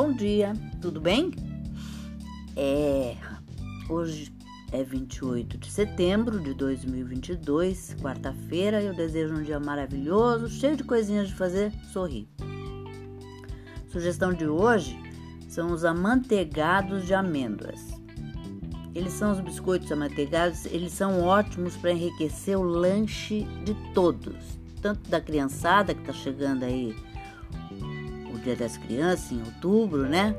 Bom dia, tudo bem? É, hoje é 28 de setembro de 2022, quarta-feira. Eu desejo um dia maravilhoso, cheio de coisinhas de fazer sorrir. Sugestão de hoje são os amanteigados de amêndoas. Eles são os biscoitos amanteigados, eles são ótimos para enriquecer o lanche de todos, tanto da criançada que está chegando aí Dia das Crianças em outubro, né?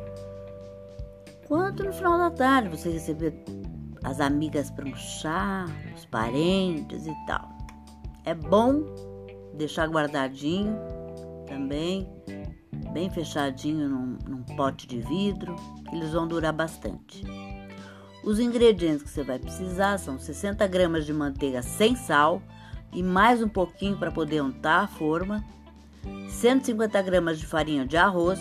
Quanto no final da tarde você receber as amigas para um chá, os parentes e tal. É bom deixar guardadinho também, bem fechadinho num, num pote de vidro, eles vão durar bastante. Os ingredientes que você vai precisar são 60 gramas de manteiga sem sal e mais um pouquinho para poder untar a forma, 150 gramas de farinha de arroz,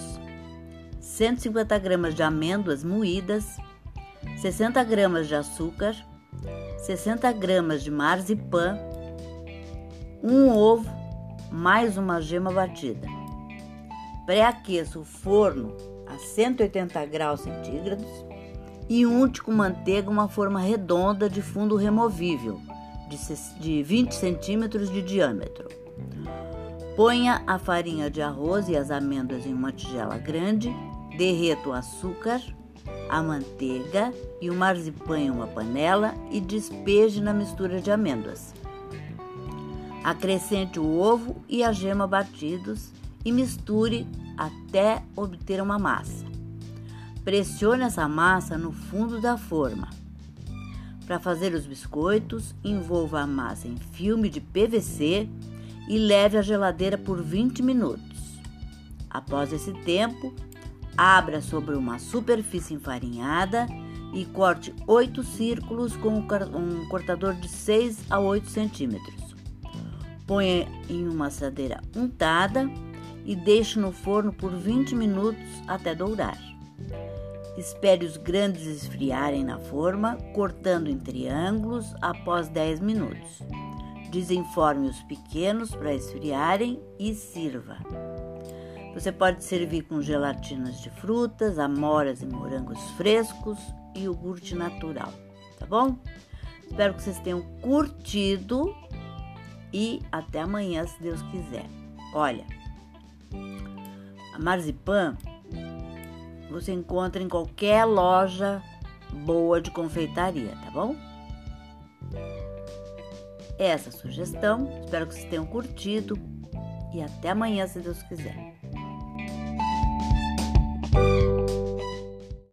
150 gramas de amêndoas moídas, 60 gramas de açúcar, 60 gramas de marzipan, um ovo, mais uma gema batida. Pré-aqueça o forno a 180 graus centígrados e unte com manteiga uma forma redonda de fundo removível de 20 centímetros de diâmetro. Ponha a farinha de arroz e as amêndoas em uma tigela grande, derreta o açúcar, a manteiga e o marzipan em uma panela e despeje na mistura de amêndoas. Acrescente o ovo e a gema batidos e misture até obter uma massa. Pressione essa massa no fundo da forma. Para fazer os biscoitos, envolva a massa em filme de PVC e leve à geladeira por 20 minutos. Após esse tempo, abra sobre uma superfície enfarinhada e corte 8 círculos com um cortador de 6 a 8 centímetros. Ponha em uma assadeira untada e deixe no forno por 20 minutos até dourar. Espere os grandes esfriarem na forma, cortando em triângulos após 10 minutos. Desenforme os pequenos para esfriarem e sirva. Você pode servir com gelatinas de frutas, amoras e morangos frescos e iogurte natural, tá bom? Espero que vocês tenham curtido e até amanhã, se Deus quiser. Olha, a marzipan você encontra em qualquer loja boa de confeitaria, tá bom? Essa sugestão. Espero que vocês tenham curtido e até amanhã, se Deus quiser.